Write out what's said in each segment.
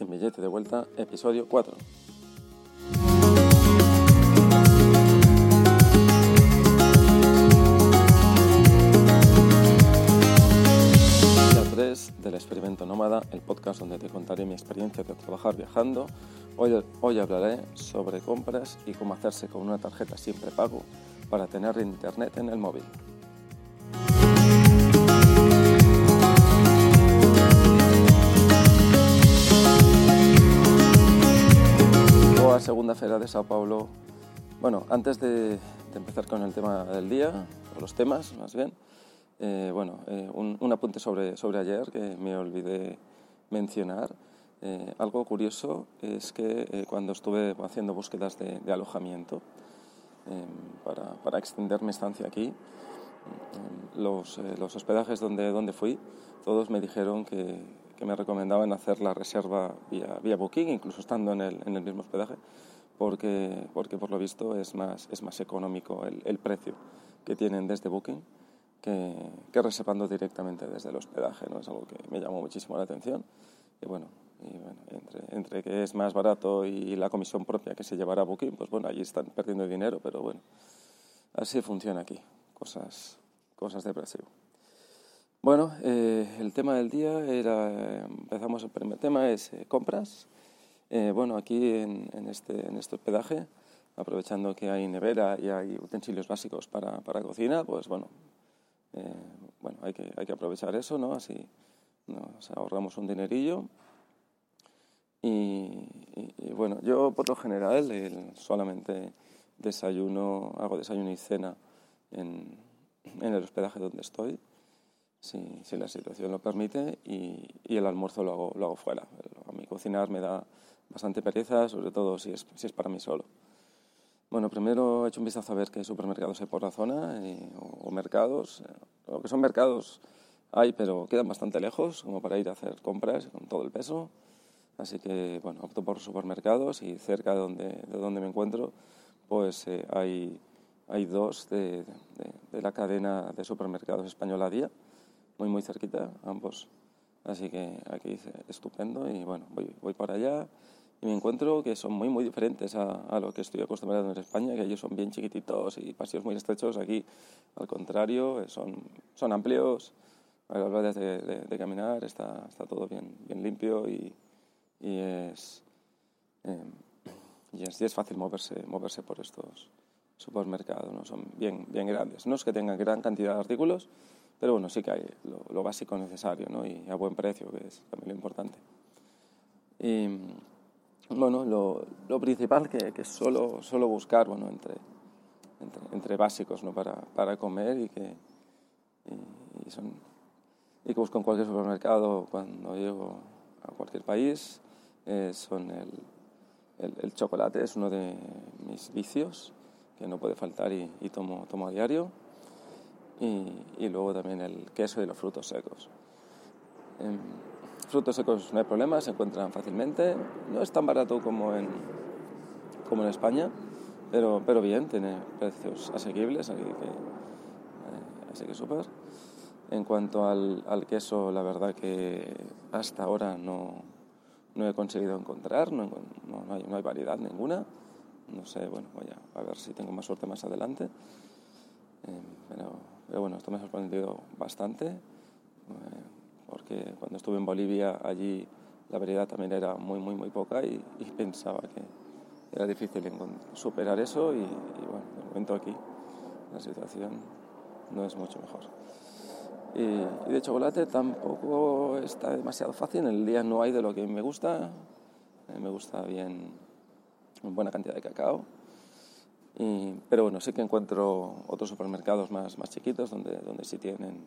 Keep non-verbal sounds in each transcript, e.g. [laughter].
Sin billete de vuelta, episodio 4. Día 3 del experimento nómada, el podcast donde te contaré mi experiencia de trabajar viajando. Hoy, hoy hablaré sobre compras y cómo hacerse con una tarjeta sin prepago para tener internet en el móvil. De Sao Paulo. Bueno, antes de, de empezar con el tema del día, o los temas más bien, eh, bueno, eh, un, un, apunte sobre, sobre ayer que me olvidé mencionar. Eh, algo curioso es que eh, cuando estuve haciendo búsquedas de, de alojamiento para, para, extender mi estancia aquí, los, los, hospedajes donde, donde fui, todos me dijeron que, que me recomendaban hacer la reserva vía, vía Booking, incluso estando en el, en el mismo hospedaje, porque, porque por lo visto es más, es más económico el, el precio que tienen desde Booking que, que, reservando directamente desde el hospedaje. ¿no? Es algo que me llamó muchísimo la atención. Y bueno, y bueno entre, entre, que es más barato y la comisión propia que se llevará a Booking, pues bueno, allí están perdiendo dinero, pero bueno, así funciona aquí. Cosas, cosas de Brasil. Bueno, eh, el tema del día era, empezamos el primer tema, es eh, compras. Eh, bueno, aquí en, este, en este hospedaje, aprovechando que hay nevera y hay utensilios básicos para, para cocina, pues bueno, eh, bueno, hay que, hay que aprovechar eso, ¿no? Así nos ahorramos un dinerillo. Y, bueno, yo por lo general solamente desayuno, hago desayuno y cena en, en el hospedaje donde estoy, si, si la situación lo permite, y, y, el almuerzo lo hago, lo hago fuera. A mí cocinar me da bastante pereza, sobre todo si es, si es para mí solo. Bueno, primero he hecho un vistazo a ver qué supermercados hay por la zona y, o, o, mercados. Lo que son mercados hay, pero quedan bastante lejos, como para ir a hacer compras con todo el peso. Así que, bueno, opto por supermercados y cerca de donde, de donde me encuentro, pues eh, hay, hay dos de, de, de, la cadena de supermercados española Día, muy, muy cerquita, ambos. Así que aquí estupendo y, bueno, voy, voy para allá y me encuentro que son muy, muy diferentes a, a, lo que estoy acostumbrado en España, que ellos son bien chiquititos y pasillos muy estrechos. Aquí, al contrario, son, son amplios. A la hora de, de, de, caminar está, está todo bien, bien limpio y, y, es, eh, y, es, y es fácil moverse, moverse por estos supermercados. ¿no? Son bien, bien grandes. No es que tengan gran cantidad de artículos, pero bueno, sí que hay lo, lo básico necesario ¿no? y a buen precio, que es también lo importante. Y, bueno, lo, lo principal que, que suelo, buscar bueno, entre, entre, entre básicos ¿no? para, para comer y que, y, y, son, y que busco en cualquier supermercado cuando llego a cualquier país eh, son el, el, el, chocolate, es uno de mis vicios que no puede faltar y, y tomo, tomo a diario. Y, luego también el queso y los frutos secos. Eh, frutos secos no hay problema, se encuentran fácilmente. No es tan barato como en, como en España, pero, pero bien, tiene precios asequibles, así que, eh, así que súper. En cuanto al, queso, la verdad que hasta ahora no, no he conseguido encontrar, no, no, no, hay, no hay variedad ninguna. No sé, bueno, voy a, ver si tengo más suerte más adelante. Eh, pero, pero, bueno, esto me ha sorprendido bastante. Eh, porque cuando estuve en Bolivia allí la variedad también era muy, muy, muy poca y, y pensaba que era difícil superar eso y, y, bueno, de momento aquí la situación no es mucho mejor. Y, y, de chocolate tampoco está demasiado fácil, en el día no hay de lo que me gusta, eh, me gusta bien una buena cantidad de cacao, y, pero bueno, sí que encuentro otros supermercados más, más chiquitos donde, donde sí tienen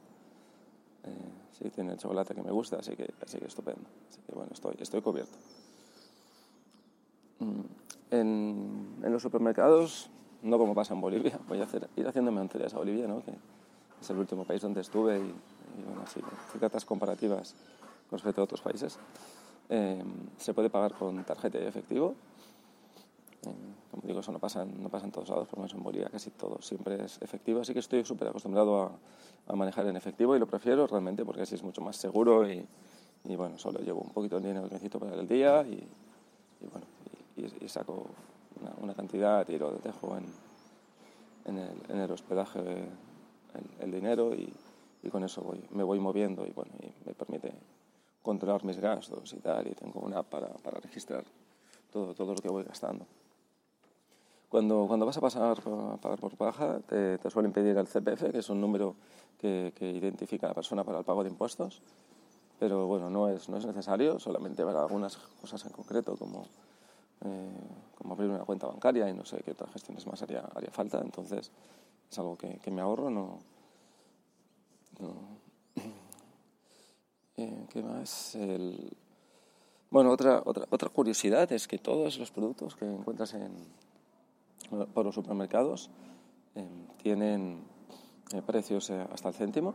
eh, sí tiene el chocolate que me gusta, así que, así que estupendo. Así que bueno, estoy, estoy cubierto. Mm, en, en, los supermercados, no como pasa en Bolivia, voy a hacer, ir haciéndome anteriores a Bolivia, ¿no? que es el último país donde estuve y, y bueno, así, ciertas comparativas con respecto a otros países. Eh, se puede pagar con tarjeta de efectivo. Como digo, eso no pasa, no pasa en todos lados, por lo menos en Bolivia casi todo siempre es efectivo, así que estoy súper acostumbrado a, manejar en efectivo y lo prefiero realmente porque así es mucho más seguro y, bueno, solo llevo un poquito de dinero que necesito para el día y, bueno, y, saco una, cantidad y lo dejo en, en, el, en el hospedaje el, dinero y, con eso voy, me voy moviendo y bueno, me permite controlar mis gastos y tal y tengo una app para, para registrar todo, todo lo que voy gastando. Cuando, cuando vas a pasar a pagar por baja, te, suelen pedir el CPF, que es un número que, identifica a la persona para el pago de impuestos, pero bueno, no es, no es necesario, solamente para algunas cosas en concreto, como, eh, como abrir una cuenta bancaria y no sé qué otras gestiones más haría, haría falta, entonces es algo que, me ahorro, no... [clears throat] Eh, ¿Qué más? Bueno, otra, otra, otra curiosidad es que todos los productos que encuentras en, por los supermercados eh, tienen eh, precios eh, hasta el céntimo,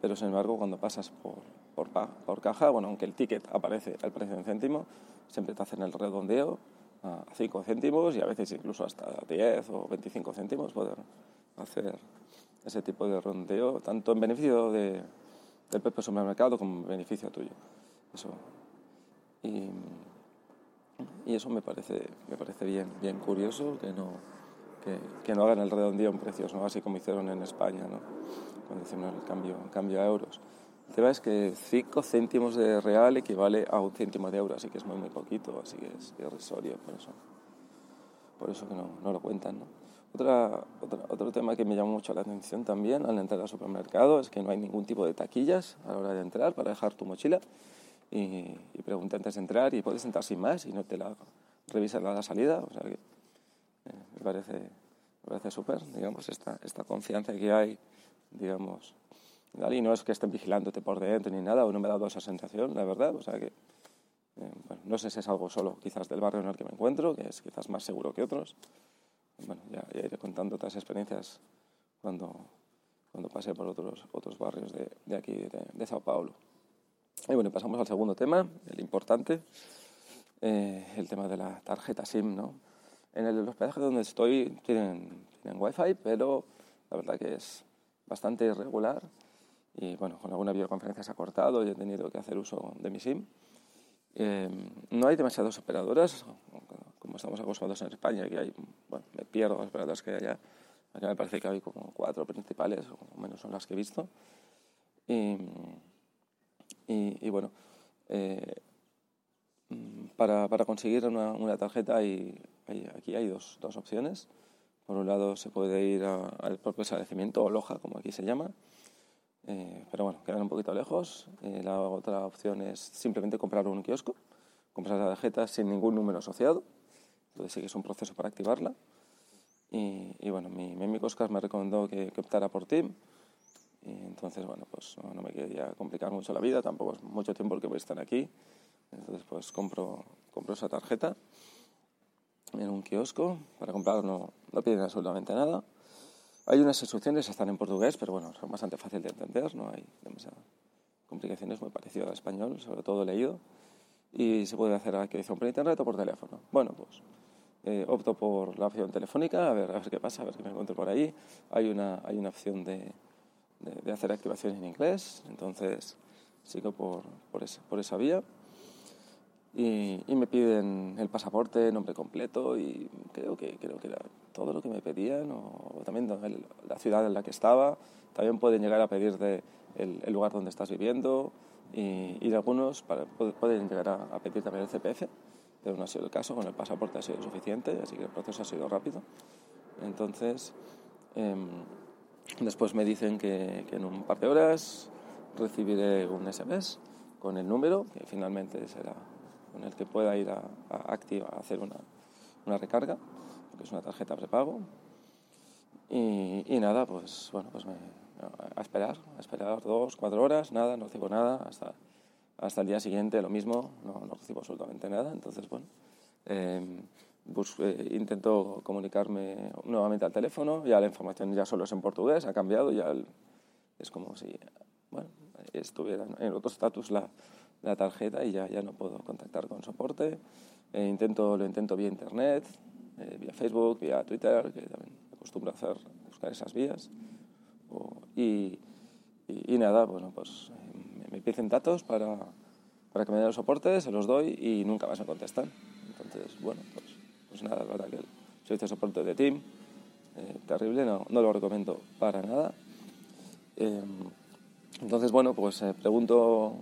pero sin embargo cuando pasas por, por, por, caja, bueno, aunque el ticket aparece el precio en céntimo, siempre te hacen el redondeo a 5 céntimos y a veces incluso hasta 10 o 25 céntimos poder hacer ese tipo de redondeo, tanto en beneficio de, del propio supermercado como en beneficio tuyo. Eso. Y, y eso me parece, me parece bien, bien curioso que no, que, que no hagan el redondeo en precios, ¿no? así como hicieron en España, ¿no? cuando hicieron el cambio, cambio a euros. El tema es que 5 céntimos de real equivale a un céntimo de euro, así que es muy, muy poquito, así que es irrisorio, por eso, por eso que no, no lo cuentan. ¿no? Otra, otra, otro tema que me llama mucho la atención también al entrar al supermercado es que no hay ningún tipo de taquillas a la hora de entrar para dejar tu mochila y, y pregunta antes de entrar y puedes entrar sin más y no te la revisan a la salida. O sea que eh, me parece, me parece súper, digamos, esta, esta confianza que hay, digamos. Y no es que estén vigilándote por dentro ni nada, o no me ha dado esa sensación, la verdad. O sea que, eh, bueno, no sé si es algo solo quizás del barrio en el que me encuentro, que es quizás más seguro que otros. Bueno, ya, ya iré contando otras experiencias cuando, cuando pase por otros, otros barrios de, de aquí, de, de Sao Paulo. Y bueno, pasamos al segundo tema, el importante, eh, el tema de la tarjeta SIM, ¿no? En el hospedaje donde estoy tienen, tienen wifi, pero la verdad que es bastante irregular y bueno, con alguna videoconferencia se ha cortado y he tenido que hacer uso de mi SIM. Eh, no hay demasiadas operadoras, como estamos acostumbrados en España, que hay, bueno, me pierdo las operadoras que hay allá. Aquí me parece que hay como cuatro principales, o menos son las que he visto. Y, y, bueno, eh, para, para, conseguir una, tarjeta hay, hay, aquí hay dos, dos, opciones. Por un lado se puede ir al propio establecimiento o loja, como aquí se llama, eh, pero bueno, quedan un poquito lejos. Eh, la otra opción es simplemente comprar un kiosco, comprar la tarjeta sin ningún número asociado, entonces sí que es un proceso para activarla. Y, y bueno, mi, mi amigo Oscar me recomendó que, que optara por TIM, y entonces, bueno, pues no, no, me quería complicar mucho la vida, tampoco es mucho tiempo el que voy a estar aquí. Entonces, pues compro, compro esa tarjeta en un kiosco. Para comprar no, no piden absolutamente nada. Hay unas instrucciones, están en portugués, pero bueno, son bastante fáciles de entender, no hay demasiadas complicaciones, muy parecido al español, sobre todo leído. Y se puede hacer adquisición por internet o por teléfono. Bueno, pues eh, opto por la opción telefónica, a ver, a ver qué pasa, a ver qué me encuentro por ahí. Hay una, hay una opción de, de, de hacer activaciones en inglés, entonces sigo por, por, esa, por esa vía. Y, y, me piden el pasaporte, nombre completo y creo que, creo que era todo lo que me pedían, o también el, la ciudad en la que estaba. También pueden llegar a pedirte el, el lugar donde estás viviendo y, y algunos para, pueden llegar a, a, pedir también el CPF, pero no ha sido el caso, con el pasaporte ha sido suficiente, así que el proceso ha sido rápido. Entonces, eh, Después me dicen que, que, en un par de horas recibiré un SMS con el número, que finalmente será con el que pueda ir a, a Activa a hacer una, una recarga, porque es una tarjeta prepago. Y, y nada, pues bueno, pues me, a esperar, a esperar dos, cuatro horas, nada, no recibo nada, hasta, hasta el día siguiente lo mismo, no, no recibo absolutamente nada. Entonces, bueno, eh, pues, eh, comunicarme nuevamente al teléfono, ya la información ya solo es en portugués, ha cambiado, ya el, es como si bueno, estuviera en otro estatus la, la, tarjeta y ya, ya no puedo contactar con soporte. Eh, intento, lo intento vía internet, eh, vía Facebook, vía Twitter, que también acostumbro a hacer, buscar esas vías. O, y, y, y, nada, bueno, pues me, me piden datos para, para que me den el soporte, se los doy y nunca más me contestan. Entonces, bueno, pues, pues nada, la verdad que el servicio de soporte de Team, eh, terrible, no, no, lo recomiendo para nada. Eh, entonces, bueno, pues eh, pregunto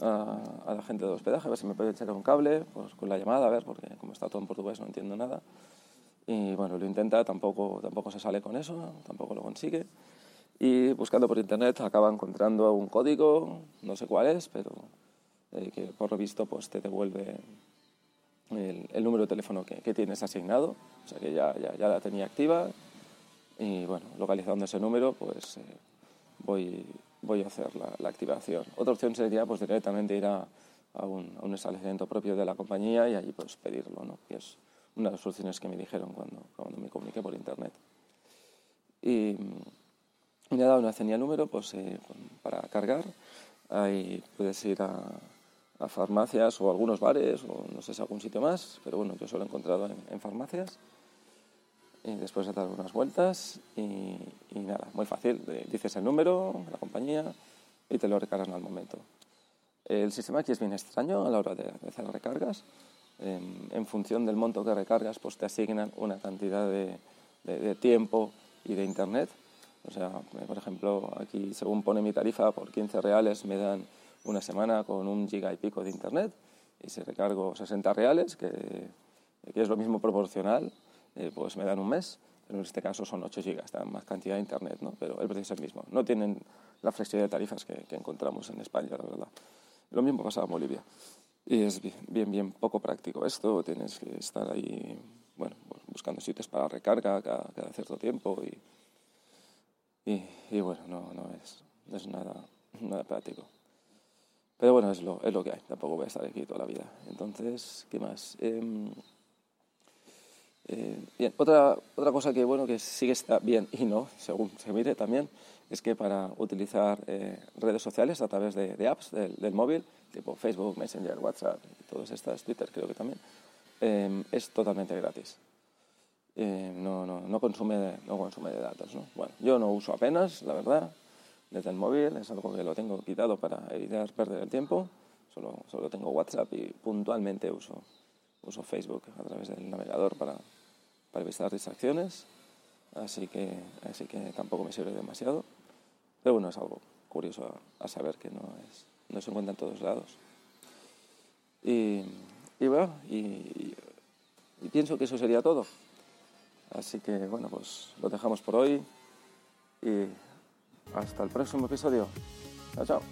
a, a, la gente del hospedaje a ver si me puede echar un cable, pues con la llamada, a ver, porque como está todo en portugués no entiendo nada. Y bueno, lo intenta, tampoco, tampoco se sale con eso, tampoco lo consigue. Y buscando por internet acaba encontrando un código, no sé cuál es, pero eh, que por lo visto pues, te devuelve el, el número de teléfono que, que, tienes asignado, o sea que ya, ya, ya, la tenía activa y bueno, localizando ese número pues eh, voy, voy a hacer la, la, activación. Otra opción sería pues directamente ir a, a, un, a, un, establecimiento propio de la compañía y allí pues pedirlo, ¿no? que es una de las soluciones que me dijeron cuando, cuando me comuniqué por internet. Y, y nada, una vez tenía el número pues, eh, para cargar, ahí puedes ir a, a farmacias o algunos bares o no sé si algún sitio más, pero bueno, yo solo he encontrado en, farmacias. Y después de dar unas vueltas y, nada, muy fácil. Dices el número, la compañía y te lo recargan al momento. El sistema aquí es bien extraño a la hora de, hacer recargas. En, en, función del monto que recargas, pues te asignan una cantidad de, de, de tiempo y de internet. O sea, por ejemplo, aquí según pone mi tarifa, por 15 reales me dan una semana con un giga y pico de internet y si recargo 60 reales, que, que es lo mismo proporcional, eh, pues me dan un mes, pero en este caso son 8 gigas, dan más cantidad de internet, ¿no? pero el precio es el mismo. No tienen la flexibilidad de tarifas que, que encontramos en España, la verdad. Lo mismo pasa en Bolivia. Y es bien, bien, bien poco práctico esto, tienes que estar ahí, bueno, buscando sitios para recarga cada, cada cierto tiempo y, y, y, bueno, no, no es, es nada, nada práctico. Pero bueno, es lo, es lo que hay, tampoco voy a estar aquí toda la vida. Entonces, ¿qué más? Eh, eh, bien, otra, otra cosa que, bueno, que sí que está bien y no, según se mire también, es que para utilizar eh, redes sociales a través de, de apps del, del, móvil, tipo Facebook, Messenger, WhatsApp, y todas estas, Twitter creo que también, eh, es totalmente gratis. Eh, no, no, no, consume, no consume de datos. ¿no? Bueno, yo no uso apenas, la verdad, desde el móvil, es algo que lo tengo quitado para evitar perder el tiempo. Solo, solo tengo WhatsApp y puntualmente uso, uso Facebook a través del navegador para, para evitar distracciones. Así que, así que tampoco me sirve demasiado. Pero bueno, es algo curioso a, a saber que no, es, no se encuentra en todos lados. Y, y bueno, y, y pienso que eso sería todo. Así que bueno, pues lo dejamos por hoy y hasta el próximo episodio. Chao, chao.